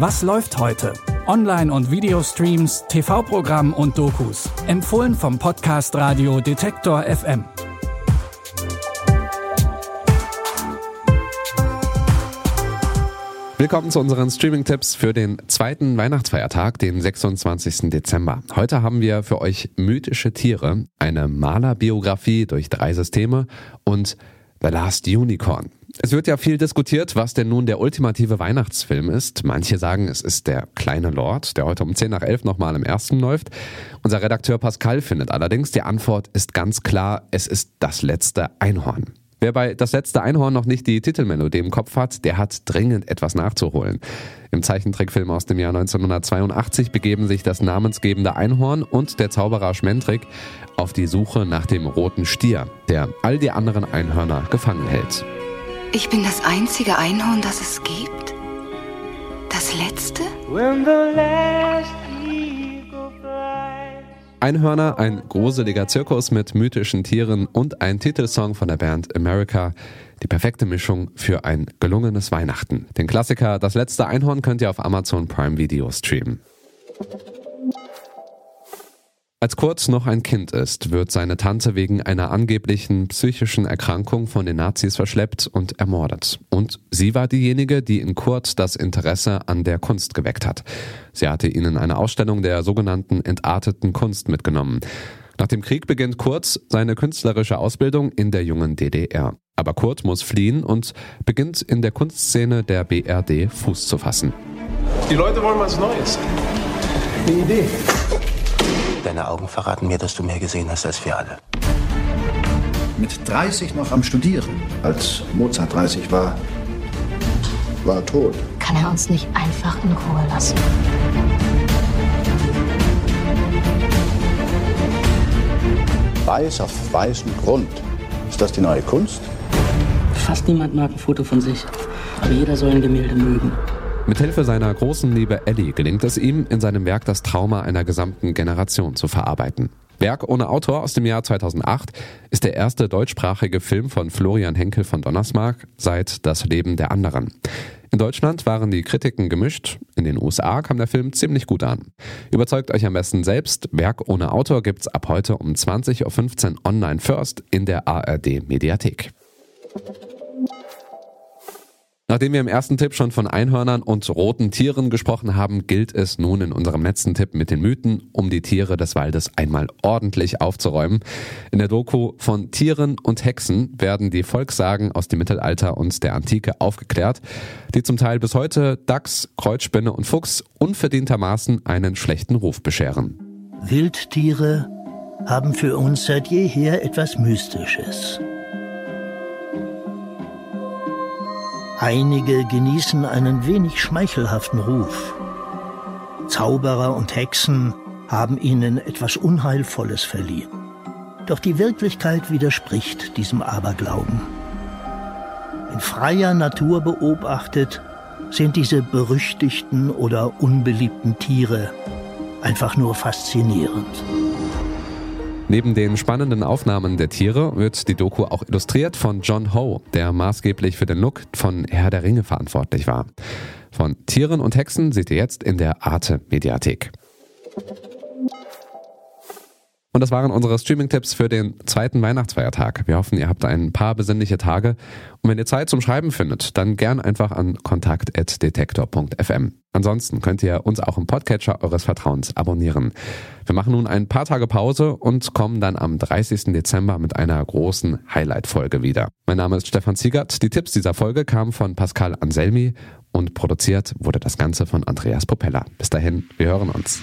Was läuft heute? Online- und Videostreams, TV-Programm und Dokus. Empfohlen vom Podcast Radio Detektor FM. Willkommen zu unseren Streaming-Tipps für den zweiten Weihnachtsfeiertag, den 26. Dezember. Heute haben wir für euch mythische Tiere, eine Malerbiografie durch drei Systeme und The Last Unicorn. Es wird ja viel diskutiert, was denn nun der ultimative Weihnachtsfilm ist. Manche sagen, es ist der kleine Lord, der heute um 10 nach 11 nochmal im ersten läuft. Unser Redakteur Pascal findet allerdings, die Antwort ist ganz klar, es ist das letzte Einhorn. Wer bei Das letzte Einhorn noch nicht die Titelmelodie im Kopf hat, der hat dringend etwas nachzuholen. Im Zeichentrickfilm aus dem Jahr 1982 begeben sich das namensgebende Einhorn und der Zauberer Schmentrik auf die Suche nach dem roten Stier, der all die anderen Einhörner gefangen hält. Ich bin das einzige Einhorn, das es gibt? Das letzte? Einhörner, ein gruseliger Zirkus mit mythischen Tieren und ein Titelsong von der Band America. Die perfekte Mischung für ein gelungenes Weihnachten. Den Klassiker Das letzte Einhorn könnt ihr auf Amazon Prime Video streamen. Als Kurz noch ein Kind ist, wird seine Tante wegen einer angeblichen psychischen Erkrankung von den Nazis verschleppt und ermordet. Und sie war diejenige, die in Kurt das Interesse an der Kunst geweckt hat. Sie hatte ihn in eine Ausstellung der sogenannten entarteten Kunst mitgenommen. Nach dem Krieg beginnt Kurz seine künstlerische Ausbildung in der jungen DDR. Aber Kurt muss fliehen und beginnt in der Kunstszene der BRD Fuß zu fassen. Die Leute wollen was Neues. Eine Idee. Deine Augen verraten mir, dass du mehr gesehen hast als wir alle. Mit 30 noch am Studieren. Als Mozart 30 war, war er tot. Kann er uns nicht einfach in Ruhe lassen? Weiß auf weißem Grund. Ist das die neue Kunst? Fast niemand mag ein Foto von sich, aber jeder soll ein Gemälde mögen. Mithilfe seiner großen Liebe Ellie gelingt es ihm, in seinem Werk das Trauma einer gesamten Generation zu verarbeiten. Werk ohne Autor aus dem Jahr 2008 ist der erste deutschsprachige Film von Florian Henkel von Donnersmarck seit Das Leben der anderen. In Deutschland waren die Kritiken gemischt, in den USA kam der Film ziemlich gut an. Überzeugt euch am besten selbst, Werk ohne Autor gibt's ab heute um 20.15 Uhr online first in der ARD Mediathek. Nachdem wir im ersten Tipp schon von Einhörnern und roten Tieren gesprochen haben, gilt es nun in unserem letzten Tipp mit den Mythen, um die Tiere des Waldes einmal ordentlich aufzuräumen. In der Doku von Tieren und Hexen werden die Volkssagen aus dem Mittelalter und der Antike aufgeklärt, die zum Teil bis heute Dachs, Kreuzspinne und Fuchs unverdientermaßen einen schlechten Ruf bescheren. Wildtiere haben für uns seit jeher etwas Mystisches. Einige genießen einen wenig schmeichelhaften Ruf. Zauberer und Hexen haben ihnen etwas Unheilvolles verliehen. Doch die Wirklichkeit widerspricht diesem Aberglauben. In freier Natur beobachtet sind diese berüchtigten oder unbeliebten Tiere einfach nur faszinierend. Neben den spannenden Aufnahmen der Tiere wird die Doku auch illustriert von John Ho, der maßgeblich für den Look von Herr der Ringe verantwortlich war. Von Tieren und Hexen seht ihr jetzt in der Arte Mediathek. Und das waren unsere Streaming-Tipps für den zweiten Weihnachtsfeiertag. Wir hoffen, ihr habt ein paar besinnliche Tage. Und wenn ihr Zeit zum Schreiben findet, dann gern einfach an kontakt.detektor.fm. Ansonsten könnt ihr uns auch im Podcatcher eures Vertrauens abonnieren. Wir machen nun ein paar Tage Pause und kommen dann am 30. Dezember mit einer großen Highlight-Folge wieder. Mein Name ist Stefan Ziegert. Die Tipps dieser Folge kamen von Pascal Anselmi und produziert wurde das Ganze von Andreas Popella. Bis dahin, wir hören uns.